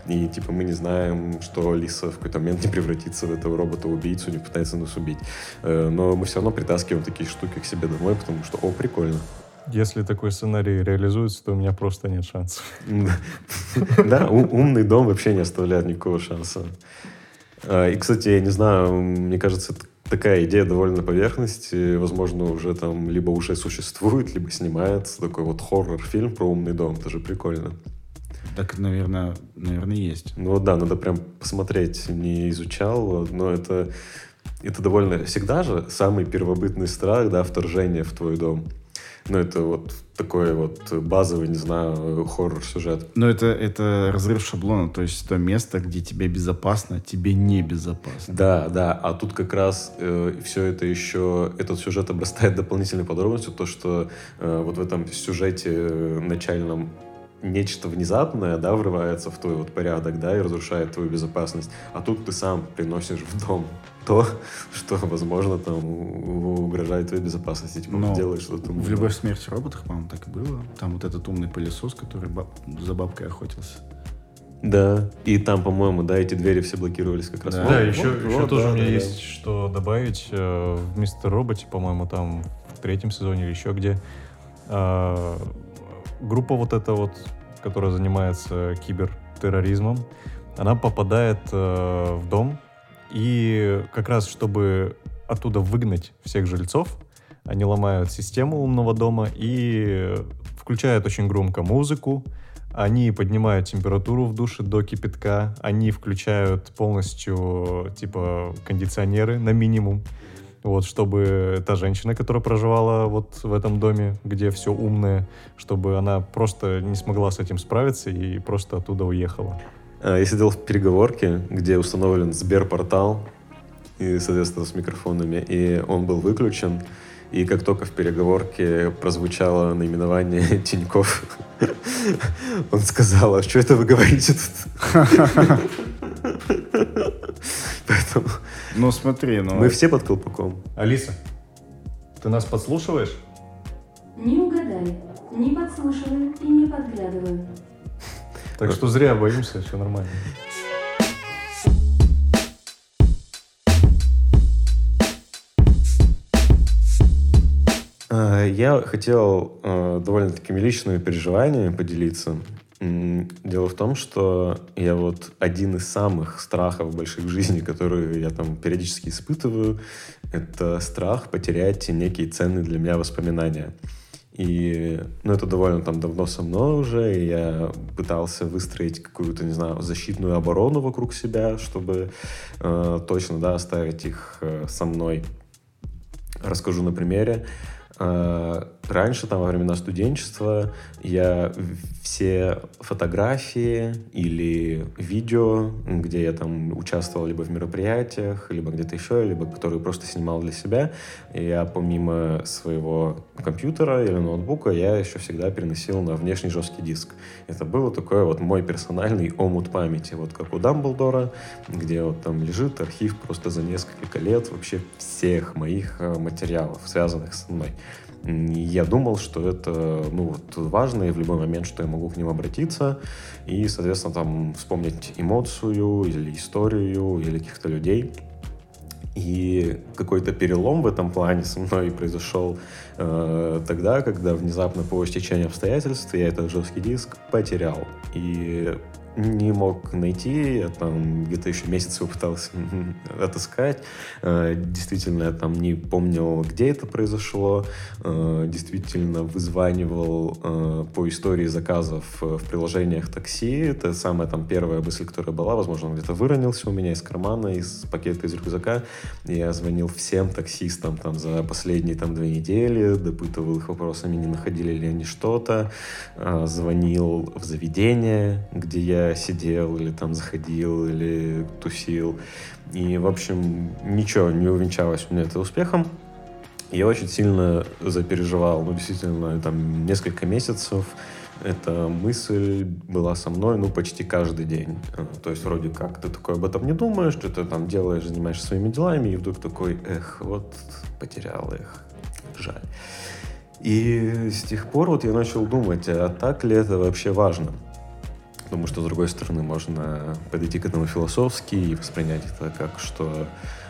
И, типа, мы не знаем, что Лиса в какой-то момент не превратится в этого робота-убийцу, не пытается нас убить. Э, но мы все равно притаскиваем такие штуки к себе домой, потому что, о, прикольно. Если такой сценарий реализуется, то у меня просто нет шансов. <laughs> Да, умный дом вообще не оставляет никакого шанса. А, и, кстати, я не знаю, мне кажется, такая идея довольно на поверхности. Возможно, уже там либо уже существует, либо снимается такой вот хоррор-фильм про умный дом. Это же прикольно. Так, наверное, наверное, есть. Ну да, надо прям посмотреть. Не изучал, но это, это довольно... Всегда же самый первобытный страх, да, вторжение в твой дом. Ну, это вот такой вот базовый, не знаю, хоррор-сюжет. Но это, это разрыв шаблона, то есть то место, где тебе безопасно, тебе не безопасно. Да, да, а тут как раз э, все это еще, этот сюжет обрастает дополнительной подробностью, то, что э, вот в этом сюжете э, начальном нечто внезапное, да, врывается в твой вот порядок, да, и разрушает твою безопасность. А тут ты сам приносишь в дом то, <laughs> что, возможно, там угрожает твоей безопасности. Типа, Но делаешь что-то. В «Любовь, смерти роботах», по-моему, так и было. Там вот этот умный пылесос, который баб... за бабкой охотился. Да, и там, по-моему, да, эти двери все блокировались как раз. Да, вот, да еще, вот, еще вот, тоже да, у меня да, есть да. что добавить. Э, в «Мистер Роботе», по-моему, там в третьем сезоне или еще где э, группа вот эта вот, которая занимается кибертерроризмом, она попадает э, в дом, и как раз чтобы оттуда выгнать всех жильцов, они ломают систему умного дома и включают очень громко музыку, они поднимают температуру в душе до кипятка, они включают полностью типа кондиционеры на минимум, вот, чтобы та женщина, которая проживала вот в этом доме, где все умное, чтобы она просто не смогла с этим справиться и просто оттуда уехала. А, я сидел в переговорке, где установлен Сберпортал, и, соответственно, с микрофонами, и он был выключен. И как только в переговорке прозвучало наименование <laughs> Тиньков, <laughs> он сказал, а что это вы говорите тут? <laughs> <laughs> Поэтому... Ну смотри, ну... Мы все под колпаком. Алиса, ты нас подслушиваешь? Не угадай, не подслушиваю и не подглядываю. Так что зря боимся, все нормально. А, я хотел э, довольно такими личными переживаниями поделиться. Дело в том, что я вот один из самых страхов больших в жизни, которые я там периодически испытываю, это страх потерять некие ценные для меня воспоминания. И, ну, это довольно там давно со мной уже, и я пытался выстроить какую-то, не знаю, защитную оборону вокруг себя, чтобы э, точно, да, оставить их э, со мной. Расскажу на примере. Раньше, там, во времена студенчества, я все фотографии или видео, где я там участвовал либо в мероприятиях, либо где-то еще, либо которые просто снимал для себя, я помимо своего компьютера или ноутбука, я еще всегда переносил на внешний жесткий диск. Это было такой вот мой персональный омут памяти, вот как у Дамблдора, где вот там лежит архив просто за несколько лет вообще всех моих э, материалов, связанных со мной. Я думал, что это ну, вот, важно, и в любой момент, что я могу к ним обратиться, и, соответственно, там вспомнить эмоцию или историю, или каких-то людей. И какой-то перелом в этом плане со мной <laughs> произошел э, тогда, когда внезапно по стечению обстоятельств я этот жесткий диск потерял. И не мог найти, я там где-то еще месяц его пытался <laughs> отыскать. Э, действительно, я там не помнил, где это произошло. Э, действительно, вызванивал э, по истории заказов в приложениях такси. Это самая там первая мысль, которая была. Возможно, он где-то выронился у меня из кармана, из пакета, из рюкзака. Я звонил всем таксистам там за последние там две недели, допытывал их вопросами, не находили ли они что-то. Звонил в заведение, где я сидел или там заходил или тусил. И, в общем, ничего не увенчалось у меня это успехом. Я очень сильно запереживал, ну, действительно, там, несколько месяцев эта мысль была со мной, ну, почти каждый день. Э, то есть, вроде как, ты такой об этом не думаешь, что ты там делаешь, занимаешься своими делами, и вдруг такой, эх, вот, потерял их, жаль. И с тех пор вот я начал думать, а так ли это вообще важно? Потому что, с другой стороны, можно подойти к этому философски и воспринять это как, что,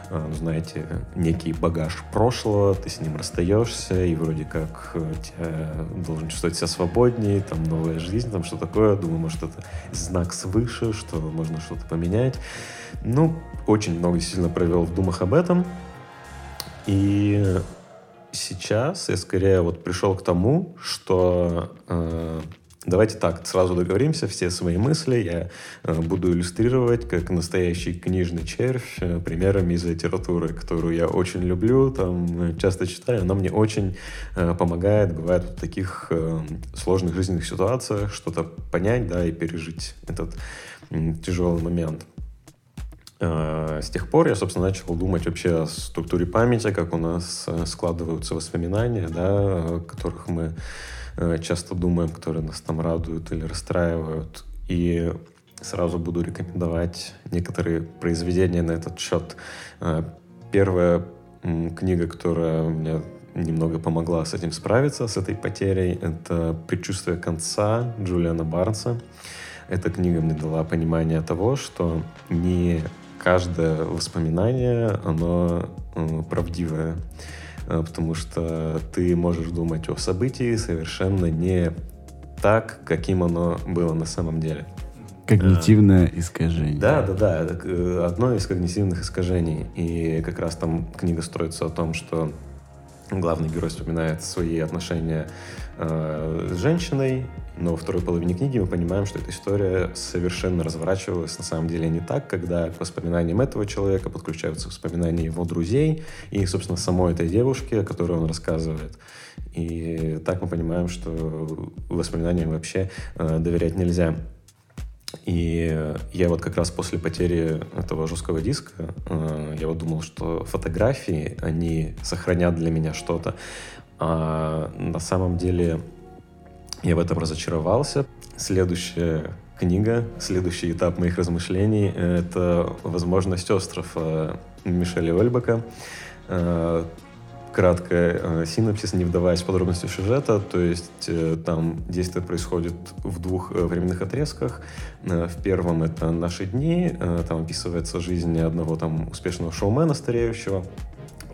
э, ну, знаете, некий багаж прошлого, ты с ним расстаешься, и вроде как э, тебя должен чувствовать себя свободнее, там новая жизнь, там что такое. Думаю, может, это знак свыше, что можно что-то поменять. Ну, очень много сильно провел в думах об этом. И сейчас я скорее вот пришел к тому, что э, Давайте так, сразу договоримся, все свои мысли я э, буду иллюстрировать как настоящий книжный червь э, примерами из литературы, которую я очень люблю, там часто читаю, она мне очень э, помогает, бывает в таких э, сложных жизненных ситуациях что-то понять, да, и пережить этот э, тяжелый момент. Э, с тех пор я, собственно, начал думать вообще о структуре памяти, как у нас э, складываются воспоминания, да, которых мы Э, часто думаем, которые нас там радуют или расстраивают. И сразу буду рекомендовать некоторые произведения на этот счет. Э, первая книга, которая мне немного помогла с этим справиться, с этой потерей, это «Предчувствие конца» Джулиана Барнса. Эта книга мне дала понимание того, что не каждое воспоминание, оно э, правдивое. Э, потому что ты можешь думать о событии совершенно не так, каким оно было на самом деле. Когнитивное а, искажение. Да, да, да. Это э, одно из когнитивных искажений. И как раз там книга строится о том, что главный герой вспоминает свои отношения э, с женщиной, но во второй половине книги мы понимаем, что эта история совершенно разворачивалась на самом деле не так, когда к воспоминаниям этого человека подключаются воспоминания его друзей и, собственно, самой этой девушки, о которой он рассказывает. И так мы понимаем, что воспоминаниям вообще э, доверять нельзя. И я вот как раз после потери этого жесткого диска, э, я вот думал, что фотографии, они сохранят для меня что-то. А на самом деле я в этом разочаровался. Следующая книга, следующий этап моих размышлений — это «Возможность острова» Мишеля Ольбака. Э, краткая э, синопсис, не вдаваясь в подробности сюжета. То есть э, там действие происходит в двух временных отрезках. В первом это наши дни, там описывается жизнь одного там успешного шоумена стареющего,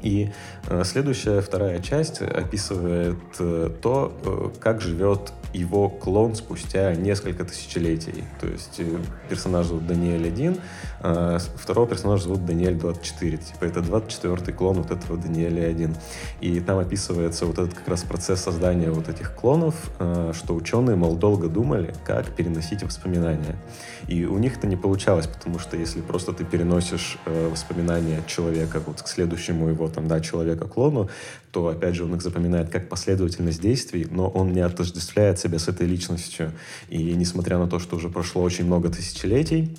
и э, следующая, вторая часть описывает э, то, э, как живет его клон спустя несколько тысячелетий. То есть э, персонаж зовут Даниэль 1, а второго персонажа зовут Даниэль 24. Типа это 24-й клон вот этого Даниэля 1. И там описывается вот этот как раз процесс создания вот этих клонов, э, что ученые, мол, долго думали, как переносить воспоминания. И у них это не получалось, потому что если просто ты переносишь э, воспоминания человека вот к следующему его там, да, человека-клону, то, опять же, он их запоминает как последовательность действий, но он не отождествляет себя с этой личностью. И несмотря на то, что уже прошло очень много тысячелетий,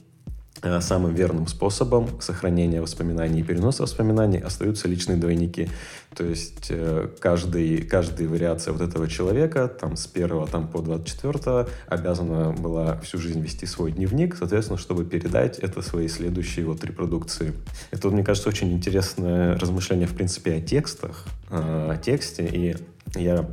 э, самым верным способом сохранения воспоминаний и переноса воспоминаний остаются личные двойники. То есть э, каждый, каждая вариация вот этого человека, там с первого там, по 24 обязана была всю жизнь вести свой дневник, соответственно, чтобы передать это своей следующей вот репродукции. Это, мне кажется, очень интересное размышление, в принципе, о текстах, э, о тексте, и я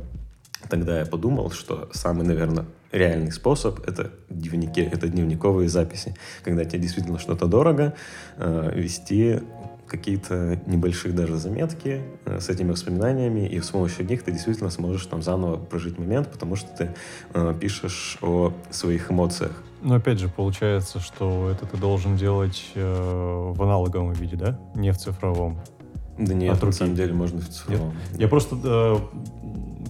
тогда я подумал, что самый, наверное, реальный способ — это дневники, это дневниковые записи. Когда тебе действительно что-то дорого, э, вести какие-то небольшие даже заметки э, с этими воспоминаниями, и с помощью них ты действительно сможешь там заново прожить момент, потому что ты э, пишешь о своих эмоциях. Но опять же, получается, что это ты должен делать э, в аналоговом виде, да? Не в цифровом. Да нет, От на руки. самом деле можно в цифровом. Я просто э,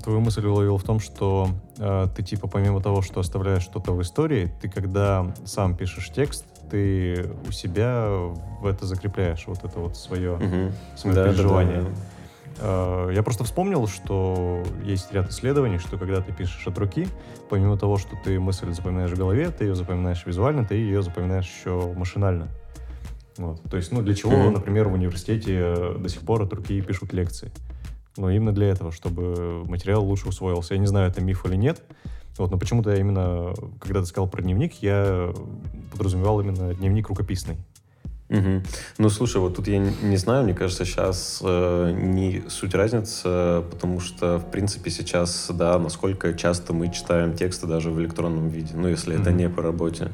твою мысль уловил в том, что э, ты типа помимо того, что оставляешь что-то в истории, ты когда сам пишешь текст, ты у себя в это закрепляешь вот это вот свое, Мгм. свое Да, да, переживание. да. Э, Я просто вспомнил, что есть ряд исследований, что когда ты пишешь от руки, помимо того, что ты мысль запоминаешь в голове, ты ее запоминаешь визуально, ты ее запоминаешь еще машинально. Вот. То есть, ну, для чего, Мгм. например, в университете э, до сих пор от руки пишут лекции? Ну, именно для этого, чтобы материал лучше усвоился. Я не знаю, это миф или нет, вот, но почему-то я именно, когда ты сказал про дневник, я подразумевал именно дневник рукописный. Мгм. Ну, слушай, вот тут я не, не знаю, мне кажется, сейчас э, не суть разница, потому что, в принципе, сейчас, да, насколько часто мы читаем тексты даже в электронном виде, ну, если это Мгм. не по работе.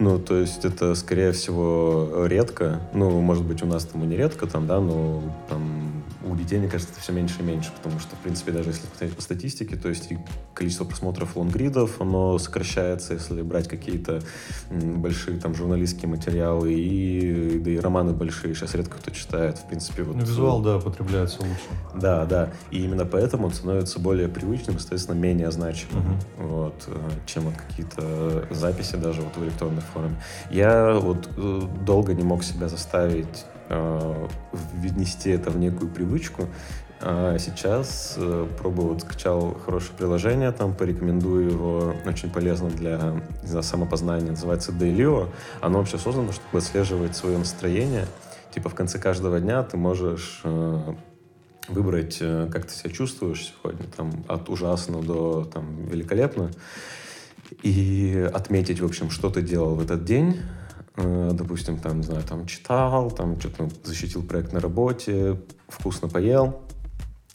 Ну, то есть это, скорее всего, редко. Ну, может быть, у нас там и не редко, там, да, но там у детей, мне кажется, это все меньше и меньше, потому что, в принципе, даже если посмотреть по статистике, то есть количество просмотров лонгридов, оно сокращается, если брать какие-то большие там журналистские материалы, и, да и романы большие сейчас редко кто читает, в принципе. Вот, Ну, визуал, да, потребляется лучше. да, да. И именно поэтому он становится более привычным, соответственно, менее значимым, вот, э, чем вот какие-то записи даже вот в электронной форме. Я вот э, долго не мог себя заставить э, внести это в некую привычку. А сейчас э, пробую, вот скачал хорошее приложение, там порекомендую его, очень полезно для знаю, самопознания, называется Dailyo. Оно вообще создано, чтобы отслеживать свое настроение. Типа в конце каждого дня ты можешь выбрать, как ты себя чувствуешь сегодня, там, от ужасно до там, великолепно, и отметить, в общем, что ты делал в этот день. Э, Допустим, там, не знаю, там читал, там что-то защитил проект на работе, вкусно поел.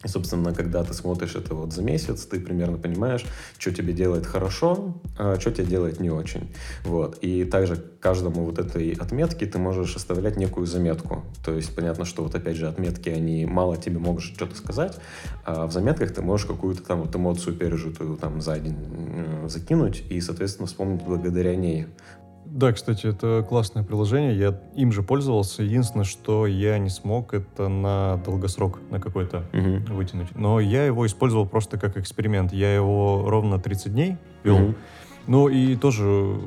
И, собственно, когда ты смотришь это вот за месяц, ты примерно понимаешь, что тебе делает хорошо, а что тебе делает не очень. Вот. И также каждому вот этой отметке ты можешь оставлять некую заметку. То есть понятно, что вот опять же отметки, они мало тебе могут что-то сказать, а в заметках ты можешь какую-то там вот эмоцию пережитую там за день закинуть и, соответственно, вспомнить благодаря ней. Да, кстати, это классное приложение. Я им же пользовался. Единственное, что я не смог, это на долгосрок, на какой-то Мгм. вытянуть. Но я его использовал просто как эксперимент. Я его ровно 30 дней вел. Мгм. Ну и тоже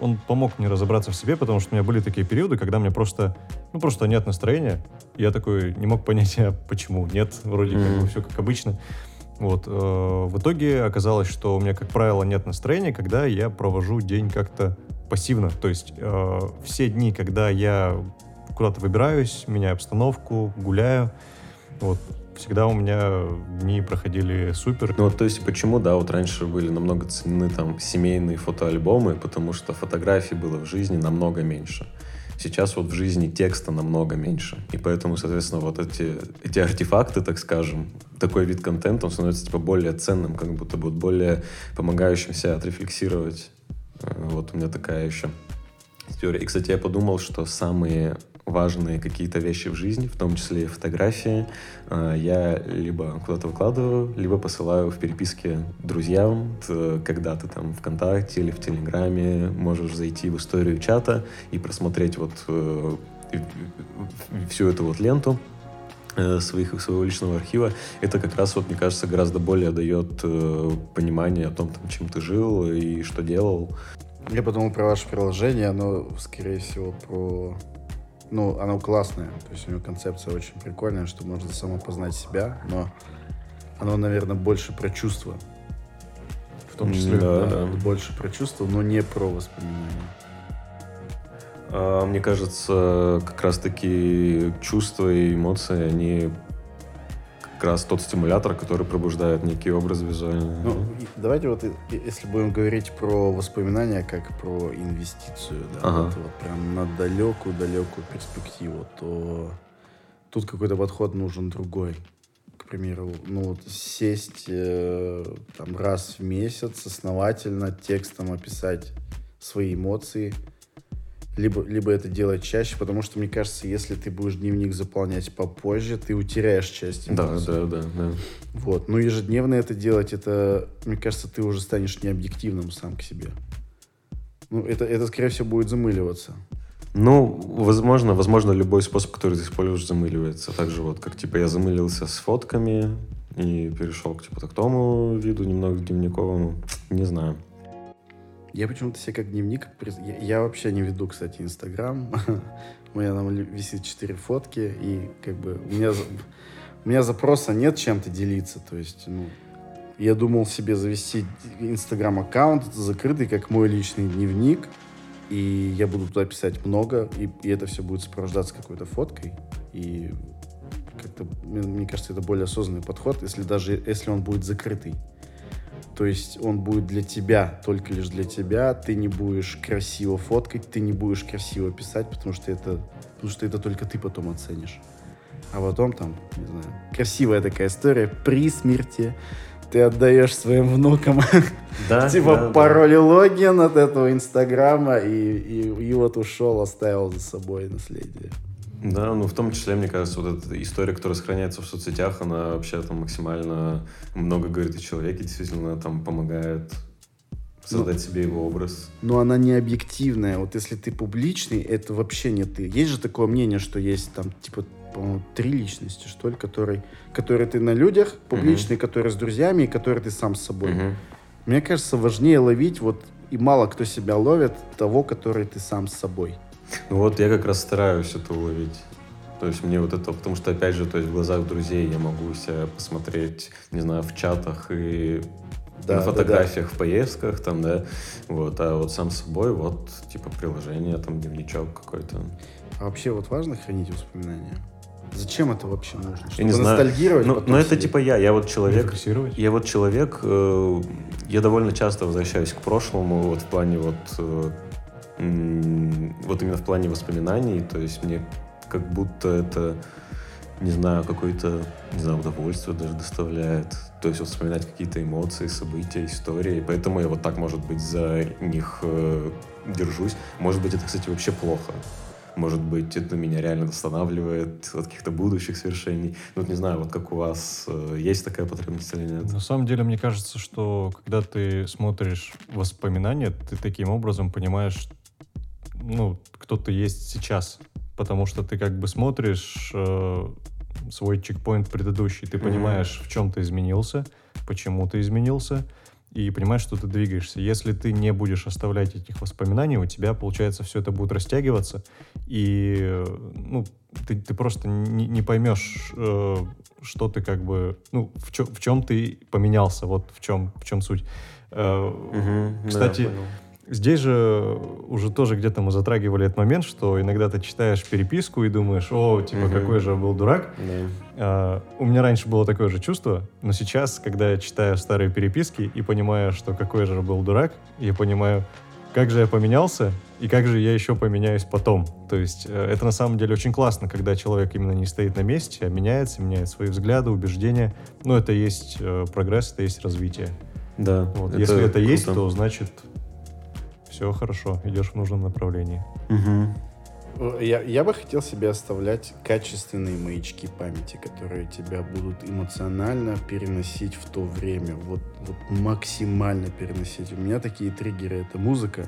он помог мне разобраться в себе, потому что у меня были такие периоды, когда мне просто, ну просто нет настроения. Я такой не мог понять, <laughs> а почему нет, вроде как Мгм. бы все как обычно. Вот. э, В итоге оказалось, что у меня, как правило, нет настроения, когда я провожу день как-то пассивно. То есть э, все дни, когда я куда-то выбираюсь, меняю обстановку, гуляю, вот, всегда у меня дни проходили супер. Ну вот, то есть, почему, да, вот раньше были намного ценены там семейные фотоальбомы, потому что фотографий было в жизни намного меньше. Сейчас вот в жизни текста намного меньше. И поэтому, соответственно, вот эти, эти артефакты, так скажем, такой вид контента, он становится типа более ценным, как будто бы более помогающим себя отрефлексировать. Э, Вот у меня такая еще теория. И, кстати, я подумал, что самые важные какие-то вещи в жизни, в том числе и фотографии, э, я либо куда-то выкладываю, либо посылаю в переписке друзьям, Т- когда ты там ВКонтакте или в Телеграме. Можешь зайти в историю чата и просмотреть вот э, всю эту вот ленту э, своих, своего личного архива, это как раз, вот, мне кажется, гораздо более дает понимание о том, там, чем ты жил и что делал. Я подумал про ваше приложение, оно, скорее всего, про... Ну, оно классное, то есть у него концепция очень прикольная, что можно самопознать себя, но оно, наверное, больше про чувства. В том числе. Да, Да, да. Больше про чувства, но не про воспоминания. А, Мне кажется, как раз-таки чувства и эмоции, они как раз тот стимулятор, который пробуждает некий образ визуальный. Ну, давайте вот, если будем говорить про воспоминания как про инвестицию, да, Ага. вот, вот прям на далекую-далекую перспективу, то тут какой-то подход нужен другой. К примеру, ну вот сесть э, там раз в месяц основательно текстом описать свои эмоции либо, либо это делать чаще, потому что, мне кажется, если ты будешь дневник заполнять попозже, ты утеряешь часть Да, эмоций. да, да, да. Вот. Но ежедневно это делать, это, мне кажется, ты уже станешь необъективным сам к себе. Ну, это, это скорее всего, будет замыливаться. Ну, возможно, возможно, любой способ, который ты используешь, замыливается. Так же вот, как, типа, я замылился с фотками и перешел к, типа, такому виду, немного к дневниковому. Не знаю. Я почему-то себе как дневник... Я, вообще не веду, кстати, Инстаграм. <laughs> У меня там висит четыре фотки, и как бы у меня, у меня запроса нет чем-то делиться. То есть, ну, я думал себе завести Инстаграм-аккаунт закрытый, как мой личный дневник, и я буду туда писать много, и, и это все будет сопровождаться какой-то фоткой. И как-то, мне, мне кажется, это более осознанный подход, если даже если он будет закрытый. То есть он будет для тебя, только лишь для тебя. Ты не будешь красиво фоткать, ты не будешь красиво писать, потому что это, потому что это только ты потом оценишь. А потом там, не знаю, красивая такая история. При смерти ты отдаешь своим внукам Да, <laughs> типа да, да. пароль и логин от этого инстаграма и, и, и вот ушел, оставил за собой наследие. Да, ну в том числе, мне кажется, вот эта история, которая сохраняется в соцсетях, она вообще там максимально много говорит о человеке, действительно там помогает создать себе его образ. но она не объективная. Вот если ты публичный, это вообще не ты. Есть же такое мнение, что есть там, типа, по-моему, три личности, что ли, которые, которые ты на людях, публичный, который с друзьями, и который ты сам с собой. Мгм. Мне кажется, важнее ловить вот, и мало кто себя ловит, того, который ты сам с собой. Ну вот я как раз стараюсь это уловить. То есть мне вот это, потому что, опять же, то есть в глазах друзей я могу себя посмотреть, не знаю, в чатах и Да, на да, фотографиях в поездках, там, да, вот, а вот сам с собой, вот, типа, приложение, там, дневничок какой-то. А вообще вот важно хранить воспоминания? Зачем это вообще нужно? Чтобы Я не знаю. ностальгировать? Ну, потом ну, это сидеть? типа я, я вот человек, я вот человек, э, я довольно часто возвращаюсь к прошлому, вот в плане вот, э, вот именно в плане воспоминаний, то есть мне как будто это, не знаю, какое-то, не знаю, удовольствие даже доставляет, то есть вот вспоминать какие-то эмоции, события, истории, поэтому я вот так, может быть, за них э, держусь. Может быть, это, кстати, вообще плохо. Может быть, это меня реально останавливает от каких-то будущих свершений. Ну, вот не знаю, вот как у вас, э, есть такая потребность или нет? На самом деле, мне кажется, что когда ты смотришь воспоминания, ты таким образом понимаешь, ну, кто ты есть сейчас. Потому что ты как бы смотришь э, свой чекпоинт предыдущий, ты понимаешь, в чем ты изменился, почему ты изменился, и понимаешь, что ты двигаешься. Если ты не будешь оставлять этих воспоминаний, у тебя, получается, все это будет растягиваться, и ну, ты, ты просто не, не поймешь, э, что ты как бы, ну, в, чё- в чем ты поменялся, вот в чем, в чем суть. Э, да, Кстати, понял. Здесь же уже тоже где-то мы затрагивали этот момент, что иногда ты читаешь переписку и думаешь, о, типа, Мгм. какой же был дурак. Да. А, у меня раньше было такое же чувство, но сейчас, когда я читаю старые переписки и понимаю, что какой же был дурак, я понимаю, как же я поменялся и как же я еще поменяюсь потом. То есть э, это на самом деле очень классно, когда человек именно не стоит на месте, а меняется, меняет свои взгляды, убеждения. Но это есть э, прогресс, это есть развитие. Да, Вот. Если это есть, круто. то значит все хорошо, идешь в нужном направлении. Э, Я, я бы хотел себе оставлять качественные маячки памяти, которые тебя будут эмоционально переносить в то время. Вот, вот максимально переносить. У меня такие триггеры — это музыка.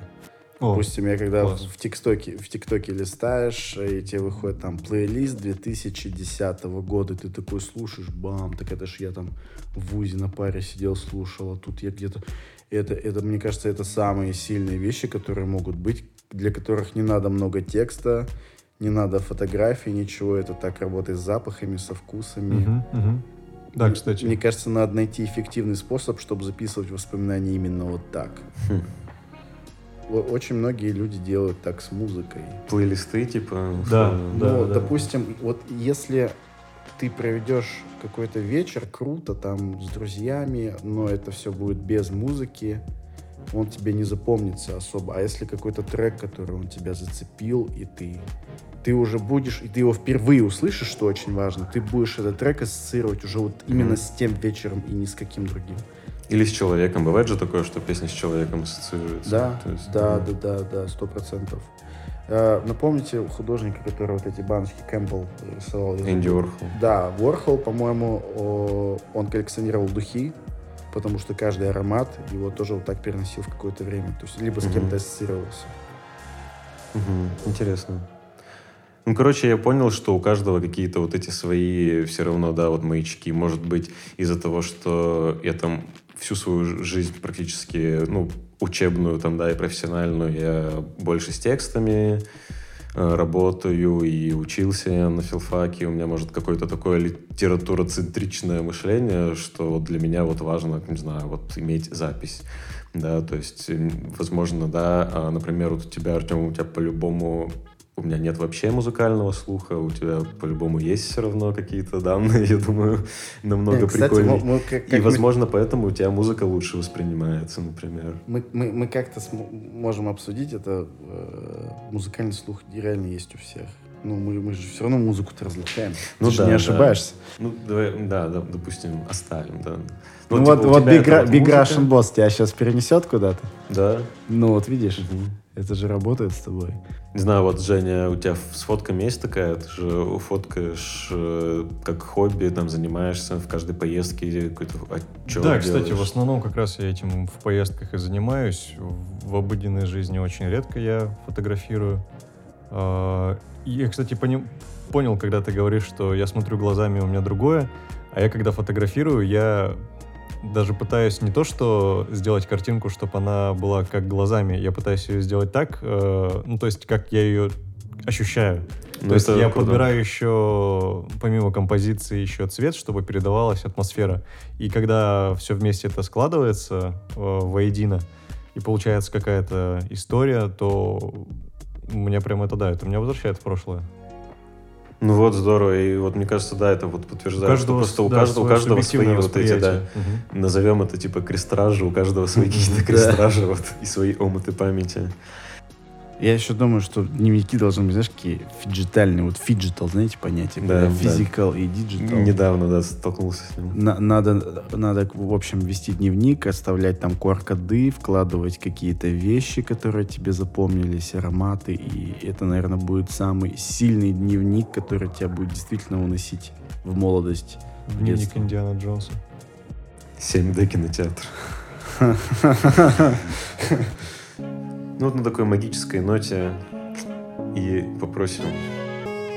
О, Допустим, я когда класс. в ТикТоке, в ТикТоке листаешь, и тебе выходит там плейлист 2010 года, и ты такой слушаешь, бам, так это ж я там в ВУЗе на паре сидел, слушал, а тут я где-то... Это, это, мне кажется, это самые сильные вещи, которые могут быть, для которых не надо много текста, не надо фотографий, ничего. Это так работает с запахами, со вкусами. Мгм, мгм. Да, Мне- кстати. Мне кажется, надо найти эффективный способ, чтобы записывать воспоминания именно вот так. Хм. Очень многие люди делают так с музыкой. Плейлисты, типа. Да, условно. да. ну, допустим, вот если ты проведешь какой-то вечер, круто, там, с друзьями, но это все будет без музыки, он тебе не запомнится особо. А если какой-то трек, который он тебя зацепил, и ты, ты уже будешь, и ты его впервые услышишь, что очень важно, ты будешь этот трек ассоциировать уже вот именно Мгм. с тем вечером и ни с каким другим. Или с человеком. Бывает же такое, что песня с человеком ассоциируется. Да, есть, да, да, да, да, сто процентов. Э, напомните художника, который вот эти баночки Кэмпбелл рисовал? Энди Уорхол. Да, Ворхол, по-моему, он коллекционировал духи, потому что каждый аромат его тоже вот так переносил в какое-то время. То есть либо с кем-то ассоциировался. Мгм, Интересно. Ну, короче, я понял, что у каждого какие-то вот эти свои все равно, да, вот маячки. Может быть, из-за того, что я там всю свою жизнь практически, ну, учебную там, да, и профессиональную, я больше с текстами э, работаю и учился на филфаке. У меня, может, какое-то такое литературоцентричное мышление, что вот для меня вот важно, не знаю, вот иметь запись. Да, то есть, возможно, да, а, например, вот у тебя, Артем, у тебя по-любому у меня нет вообще музыкального слуха, у тебя по-любому есть все равно какие-то данные, <laughs> я думаю, намного Э, Кстати, прикольнее. мы, мы как- И, мы- возможно, поэтому у тебя музыка лучше воспринимается, например. Мы, мы, мы как-то можем обсудить это. э, музыкальный слух реально есть у всех. Ну, мы, мы же все равно музыку-то различаем. Ну Ты же да, не да. ошибаешься. Ну, давай, да, да, допустим, оставим, да. Ну, типа, вот, вот Big, Big Russian Boss тебя сейчас перенесет куда-то. Да. Ну, вот видишь, Мгм. Это же работает с тобой. Не знаю, вот, Женя, у тебя с фотками есть такая? Ты же фоткаешь э, как хобби, там занимаешься в каждой поездке какой-то отчет Да, кстати, в делаешь. основном как раз я этим в поездках и занимаюсь. В обыденной жизни очень редко я фотографирую. А, Я, кстати, пони- понял, когда ты говоришь, что я смотрю глазами, у меня другое, а я когда фотографирую, я даже пытаюсь не то, что сделать картинку, чтобы она была как глазами, я пытаюсь ее сделать так, э, ну, то есть, как я ее ощущаю. Ну, То есть я круто. подбираю еще, помимо композиции, еще цвет, чтобы передавалась атмосфера. И когда все вместе это складывается э, воедино, и получается какая-то история, то меня прям это да, это меня возвращает в прошлое. Ну вот, здорово. И вот мне кажется, да, это вот подтверждает, что просто у да, каждого, у каждого свои вот эти, да. Мгм. назовем это типа крестражи, у каждого свои какие-то крестражи вот, и свои омуты памяти. Я еще думаю, что дневники должны быть, знаешь, какие фиджитальные. Вот phygital, знаете, понятие? Да, да. Physical и digital. Недавно, да, столкнулся с ним. На- надо, надо, в общем, вести дневник, оставлять там QR-коды, вкладывать какие-то вещи, которые тебе запомнились, ароматы. И это, наверное, будет самый сильный дневник, который тебя будет действительно уносить в молодость. Дневник Детство. Индиана Джонса. 7D кинотеатр. <laughs> Ну вот на такой магической ноте и попросим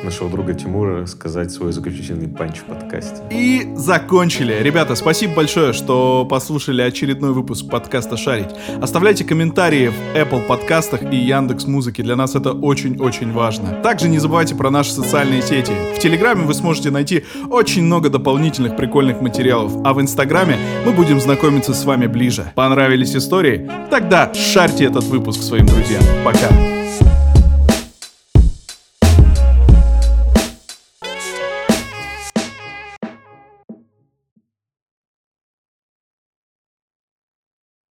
нашего друга Тимура сказать свой заключительный панч в подкасте. И закончили. Ребята, спасибо большое, что послушали очередной выпуск подкаста «Шарить». Оставляйте комментарии в Apple подкастах и Яндекс Музыке. Для нас это очень-очень важно. Также не забывайте про наши социальные сети. В Телеграме вы сможете найти очень много дополнительных прикольных материалов, а в Инстаграме мы будем знакомиться с вами ближе. Понравились истории? Тогда шарьте этот выпуск своим друзьям. Пока.